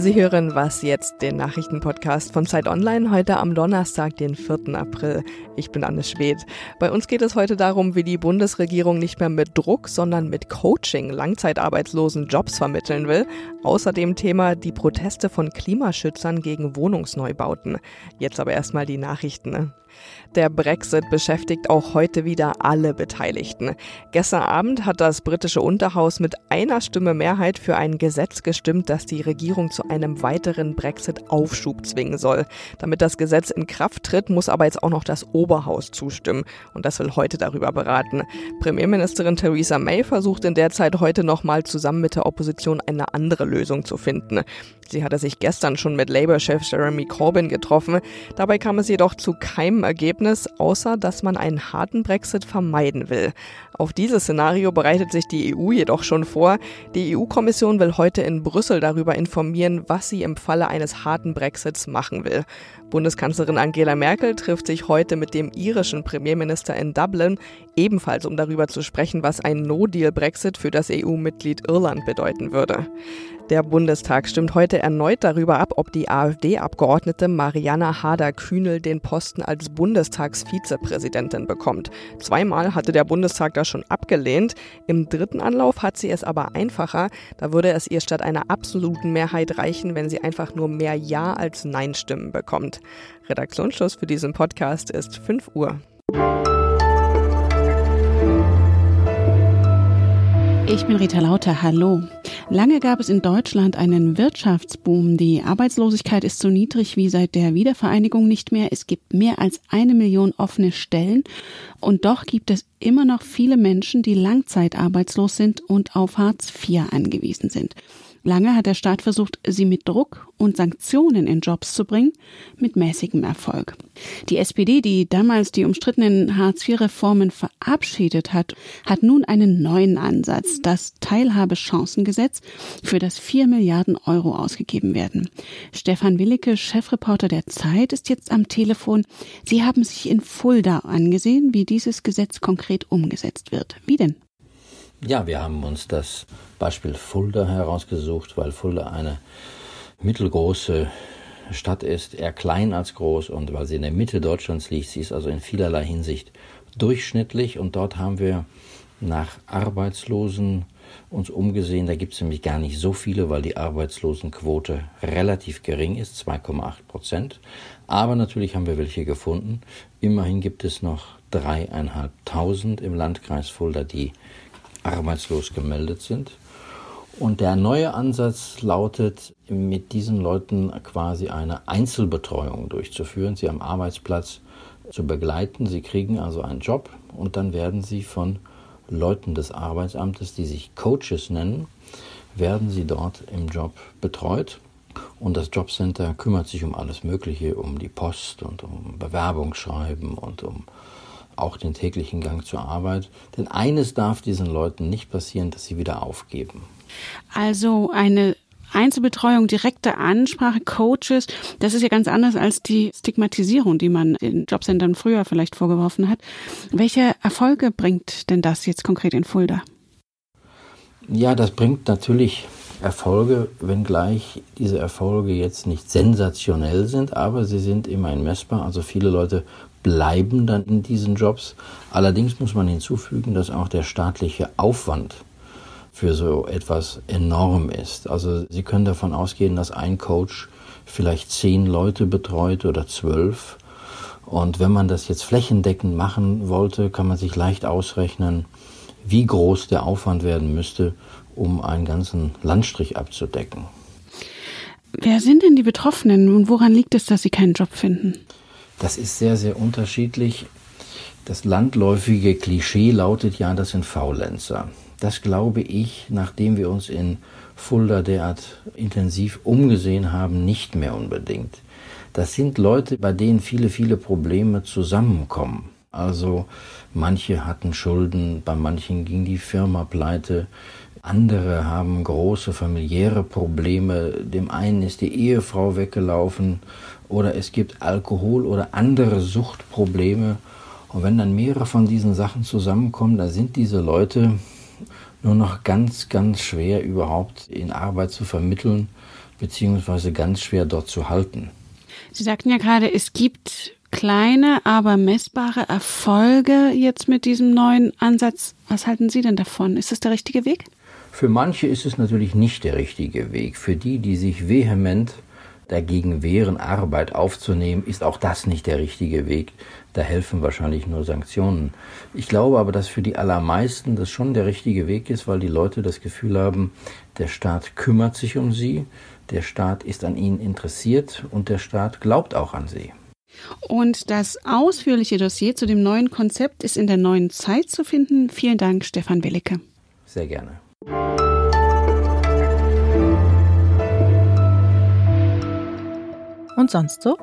Sie hören Was jetzt, den Nachrichtenpodcast von Zeit Online, heute am Donnerstag, den 4. April. Ich bin Anne Schwedt. Bei uns geht es heute darum, wie die Bundesregierung nicht mehr mit Druck, sondern mit Coaching Langzeitarbeitslosen Jobs vermitteln will. Außerdem Thema die Proteste von Klimaschützern gegen Wohnungsneubauten. Jetzt aber erstmal die Nachrichten. Der Brexit beschäftigt auch heute wieder alle Beteiligten. Gestern Abend hat das britische Unterhaus mit einer Stimme Mehrheit für ein Gesetz gestimmt, das die Regierung zu einem weiteren Brexit-Aufschub zwingen soll. Damit das Gesetz in Kraft tritt, muss aber jetzt auch noch das Oberhaus zustimmen. Und das will heute darüber beraten. Premierministerin Theresa May versucht in der Zeit heute nochmal zusammen mit der Opposition eine andere Lösung zu finden. Sie hatte sich gestern schon mit Labour-Chef Jeremy Corbyn getroffen. Dabei kam es jedoch zu keinem Ergebnis, außer dass man einen harten Brexit vermeiden will. Auf dieses Szenario bereitet sich die EU jedoch schon vor. Die EU-Kommission will heute in Brüssel darüber informieren, was sie im Falle eines harten Brexits machen will. Bundeskanzlerin Angela Merkel trifft sich heute mit dem irischen Premierminister in Dublin, ebenfalls um darüber zu sprechen, was ein No-Deal-Brexit für das EU-Mitglied Irland bedeuten würde. Der Bundestag stimmt heute erneut darüber ab, ob die AfD-Abgeordnete Mariana Harder-Kühnel den Posten als Bundestagsvizepräsidentin bekommt. Zweimal hatte der Bundestag das schon abgelehnt. Im dritten Anlauf hat sie es aber einfacher. Da würde es ihr statt einer absoluten Mehrheit reichen, wenn sie einfach nur mehr Ja als Nein-Stimmen bekommt. Redaktionsschluss für diesen Podcast ist 5 Uhr. Ich bin Rita Lauter, hallo. Lange gab es in Deutschland einen Wirtschaftsboom. Die Arbeitslosigkeit ist so niedrig wie seit der Wiedervereinigung nicht mehr. Es gibt mehr als eine Million offene Stellen. Und doch gibt es immer noch viele Menschen, die langzeitarbeitslos sind und auf Hartz IV angewiesen sind. Lange hat der Staat versucht, sie mit Druck und Sanktionen in Jobs zu bringen, mit mäßigem Erfolg. Die SPD, die damals die umstrittenen Hartz-IV-Reformen verabschiedet hat, hat nun einen neuen Ansatz, das Teilhabechancengesetz, für das vier Milliarden Euro ausgegeben werden. Stefan Willicke, Chefreporter der Zeit, ist jetzt am Telefon. Sie haben sich in Fulda angesehen, wie dieses Gesetz konkret umgesetzt wird. Wie denn? Ja, wir haben uns das Beispiel Fulda herausgesucht, weil Fulda eine mittelgroße Stadt ist, eher klein als groß und weil sie in der Mitte Deutschlands liegt. Sie ist also in vielerlei Hinsicht durchschnittlich und dort haben wir nach Arbeitslosen uns umgesehen. Da gibt es nämlich gar nicht so viele, weil die Arbeitslosenquote relativ gering ist, 2,8 Prozent. Aber natürlich haben wir welche gefunden. Immerhin gibt es noch dreieinhalbtausend im Landkreis Fulda, die arbeitslos gemeldet sind. Und der neue Ansatz lautet, mit diesen Leuten quasi eine Einzelbetreuung durchzuführen, sie am Arbeitsplatz zu begleiten. Sie kriegen also einen Job und dann werden sie von Leuten des Arbeitsamtes, die sich Coaches nennen, werden sie dort im Job betreut. Und das Jobcenter kümmert sich um alles Mögliche, um die Post und um Bewerbungsschreiben und um auch den täglichen Gang zur Arbeit. Denn eines darf diesen Leuten nicht passieren, dass sie wieder aufgeben. Also eine Einzelbetreuung, direkte Ansprache, Coaches, das ist ja ganz anders als die Stigmatisierung, die man den Jobcentern früher vielleicht vorgeworfen hat. Welche Erfolge bringt denn das jetzt konkret in Fulda? Ja, das bringt natürlich Erfolge, wenngleich diese Erfolge jetzt nicht sensationell sind, aber sie sind immerhin messbar. Also viele Leute bleiben dann in diesen Jobs. Allerdings muss man hinzufügen, dass auch der staatliche Aufwand für so etwas enorm ist. Also Sie können davon ausgehen, dass ein Coach vielleicht zehn Leute betreut oder zwölf. Und wenn man das jetzt flächendeckend machen wollte, kann man sich leicht ausrechnen, wie groß der Aufwand werden müsste, um einen ganzen Landstrich abzudecken. Wer sind denn die Betroffenen und woran liegt es, dass sie keinen Job finden? Das ist sehr, sehr unterschiedlich. Das landläufige Klischee lautet ja, das sind Faulenzer. Das glaube ich, nachdem wir uns in Fulda derart intensiv umgesehen haben, nicht mehr unbedingt. Das sind Leute, bei denen viele, viele Probleme zusammenkommen. Also manche hatten Schulden, bei manchen ging die Firma pleite, andere haben große familiäre Probleme, dem einen ist die Ehefrau weggelaufen oder es gibt Alkohol oder andere Suchtprobleme. Und wenn dann mehrere von diesen Sachen zusammenkommen, da sind diese Leute nur noch ganz, ganz schwer überhaupt in Arbeit zu vermitteln. beziehungsweise ganz schwer dort zu halten. Sie sagten ja gerade, es gibt kleine, aber messbare Erfolge jetzt mit diesem neuen Ansatz. Was halten Sie denn davon? Ist es der richtige Weg? Für manche ist es natürlich nicht der richtige Weg. Für die, die sich vehement dagegen wehren, Arbeit aufzunehmen, ist auch das nicht der richtige Weg. Da helfen wahrscheinlich nur Sanktionen. Ich glaube aber, dass für die allermeisten das schon der richtige Weg ist, weil die Leute das Gefühl haben, der Staat kümmert sich um sie, der Staat ist an ihnen interessiert und der Staat glaubt auch an sie. Und das ausführliche Dossier zu dem neuen Konzept ist in der neuen Zeit zu finden. Vielen Dank, Stefan Willicke. Sehr gerne. Und sonst so?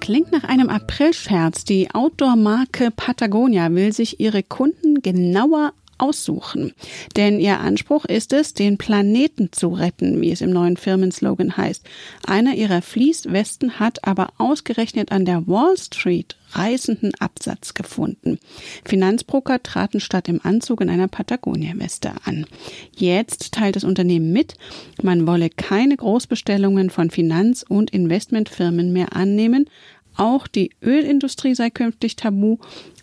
Klingt nach einem Aprilscherz. Die Outdoor-Marke Patagonia will sich ihre Kunden genauer aussuchen. Denn ihr Anspruch ist es, den Planeten zu retten, wie es im neuen Firmenslogan heißt. Einer ihrer Fließwesten hat aber ausgerechnet an der Wall Street reißenden Absatz gefunden. Finanzbroker traten statt im Anzug in einer Patagonia-Weste an. Jetzt teilt das Unternehmen mit, man wolle keine Großbestellungen von Finanz- und Investmentfirmen mehr annehmen. Auch die Ölindustrie sei künftig tabu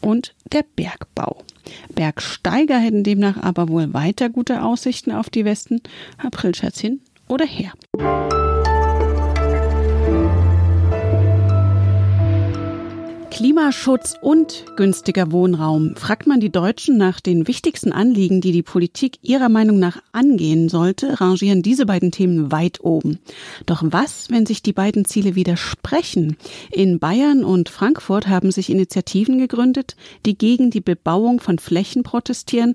und der Bergbau. Bergsteiger hätten demnach aber wohl weiter gute Aussichten auf die Westen. Aprilscherz hin oder her. Klimaschutz und günstiger Wohnraum. Fragt man die Deutschen nach den wichtigsten Anliegen, die die Politik ihrer Meinung nach angehen sollte, rangieren diese beiden Themen weit oben. Doch was, wenn sich die beiden Ziele widersprechen? In Bayern und Frankfurt haben sich Initiativen gegründet, die gegen die Bebauung von Flächen protestieren,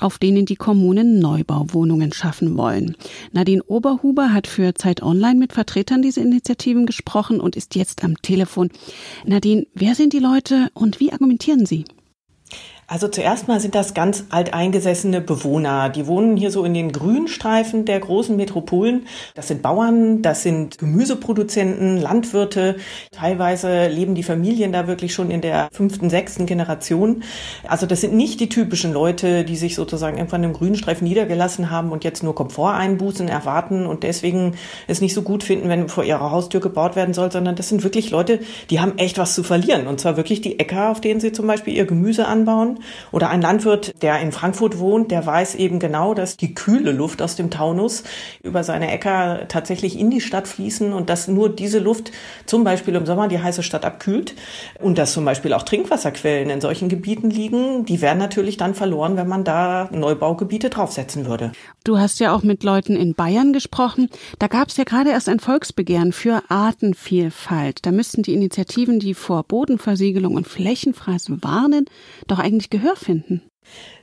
auf denen die Kommunen Neubauwohnungen schaffen wollen. Nadine Oberhuber hat für Zeit Online mit Vertretern dieser Initiativen gesprochen und ist jetzt am Telefon. Nadine, wer sind die Leute und wie argumentieren sie? Also zuerst mal sind das ganz alteingesessene Bewohner. Die wohnen hier so in den Grünstreifen der großen Metropolen. Das sind Bauern, das sind Gemüseproduzenten, Landwirte. Teilweise leben die Familien da wirklich schon in der fünften, sechsten Generation. Also das sind nicht die typischen Leute, die sich sozusagen irgendwann im Grünstreifen niedergelassen haben und jetzt nur Komforteinbußen erwarten und deswegen es nicht so gut finden, wenn vor ihrer Haustür gebaut werden soll, sondern das sind wirklich Leute, die haben echt was zu verlieren. Und zwar wirklich die Äcker, auf denen sie zum Beispiel ihr Gemüse anbauen oder ein Landwirt, der in Frankfurt wohnt, der weiß eben genau, dass die kühle Luft aus dem Taunus über seine Äcker tatsächlich in die Stadt fließen und dass nur diese Luft zum Beispiel im Sommer die heiße Stadt abkühlt und dass zum Beispiel auch Trinkwasserquellen in solchen Gebieten liegen. Die wären natürlich dann verloren, wenn man da Neubaugebiete draufsetzen würde. Du hast ja auch mit Leuten in Bayern gesprochen. Da gab es ja gerade erst ein Volksbegehren für Artenvielfalt. Da müssten die Initiativen, die vor Bodenversiegelung und Flächenfraß warnen, doch eigentlich Gehör finden.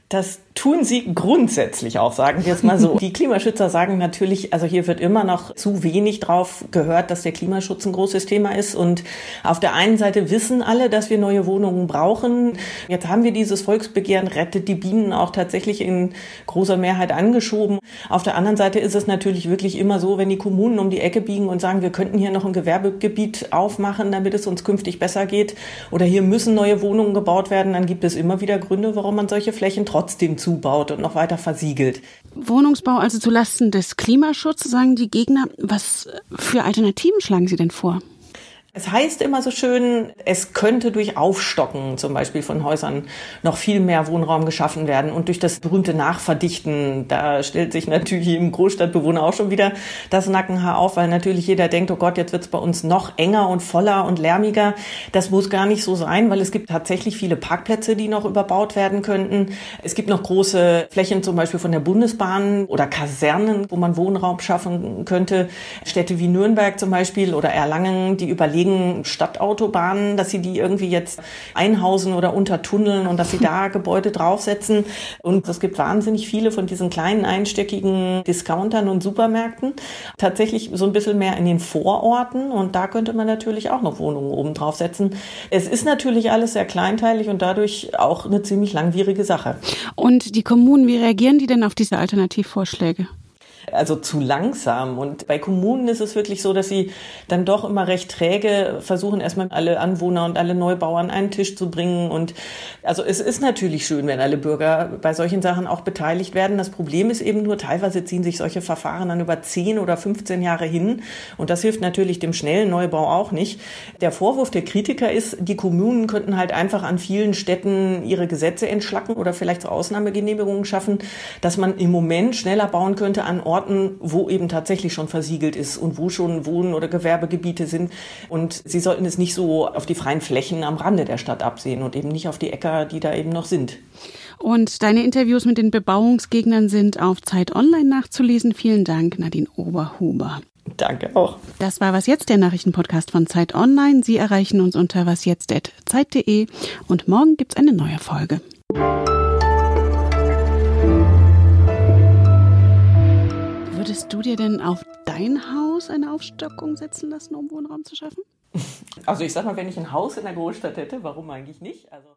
Das tun sie grundsätzlich auch, sagen wir es mal so. Die Klimaschützer sagen natürlich, also hier wird immer noch zu wenig drauf gehört, dass der Klimaschutz ein großes Thema ist. Und auf der einen Seite wissen alle, dass wir neue Wohnungen brauchen. Jetzt haben wir dieses Volksbegehren Rettet die Bienen auch tatsächlich in großer Mehrheit angeschoben. Auf der anderen Seite ist es natürlich wirklich immer so, wenn die Kommunen um die Ecke biegen und sagen, wir könnten hier noch ein Gewerbegebiet aufmachen, damit es uns künftig besser geht, oder hier müssen neue Wohnungen gebaut werden, dann gibt es immer wieder Gründe, warum man solche Flächen trotzdem zubaut und noch weiter versiegelt. Wohnungsbau also zulasten des Klimaschutzes, sagen die Gegner. Was für Alternativen schlagen Sie denn vor? Es heißt immer so schön, es könnte durch Aufstocken zum Beispiel von Häusern noch viel mehr Wohnraum geschaffen werden und durch das berühmte Nachverdichten. Da stellt sich natürlich im Großstadtbewohner auch schon wieder das Nackenhaar auf, weil natürlich jeder denkt, oh Gott, jetzt wird es bei uns noch enger und voller und lärmiger. Das muss gar nicht so sein, weil es gibt tatsächlich viele Parkplätze, die noch überbaut werden könnten. Es gibt noch große Flächen zum Beispiel von der Bundesbahn oder Kasernen, wo man Wohnraum schaffen könnte. Städte wie Nürnberg zum Beispiel oder Erlangen, die überlegen, wegen Stadtautobahnen, dass sie die irgendwie jetzt einhausen oder untertunneln und dass sie da Gebäude draufsetzen. Und es gibt wahnsinnig viele von diesen kleinen einstöckigen Discountern und Supermärkten. Tatsächlich so ein bisschen mehr in den Vororten und da könnte man natürlich auch noch Wohnungen oben draufsetzen. Es ist natürlich alles sehr kleinteilig und dadurch auch eine ziemlich langwierige Sache. Und die Kommunen, wie reagieren die denn auf diese Alternativvorschläge? Also zu langsam. Und bei Kommunen ist es wirklich so, dass sie dann doch immer recht träge versuchen, erstmal alle Anwohner und alle Neubauern einen Tisch zu bringen. Und also es ist natürlich schön, wenn alle Bürger bei solchen Sachen auch beteiligt werden. Das Problem ist eben nur, teilweise ziehen sich solche Verfahren dann über 10 oder 15 Jahre hin. Und das hilft natürlich dem schnellen Neubau auch nicht. Der Vorwurf der Kritiker ist, die Kommunen könnten halt einfach an vielen Städten ihre Gesetze entschlacken oder vielleicht so Ausnahmegenehmigungen schaffen, dass man im Moment schneller bauen könnte an Orten, wo eben tatsächlich schon versiegelt ist und wo schon Wohn- oder Gewerbegebiete sind. Und sie sollten es nicht so auf die freien Flächen am Rande der Stadt absehen und eben nicht auf die Äcker, die da eben noch sind. Und deine Interviews mit den Bebauungsgegnern sind auf Zeit Online nachzulesen. Vielen Dank, Nadine Oberhuber. Danke auch. Das war Was Jetzt, der Nachrichtenpodcast von Zeit Online. Sie erreichen uns unter wasjetzt.zeit.de und morgen gibt's eine neue Folge. Würdest du dir denn auf dein Haus eine Aufstockung setzen lassen, um Wohnraum zu schaffen? Also ich sag mal, wenn ich ein Haus in der Großstadt hätte, warum eigentlich nicht? Also